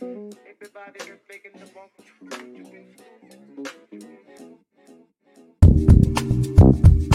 Everybody is making the bump.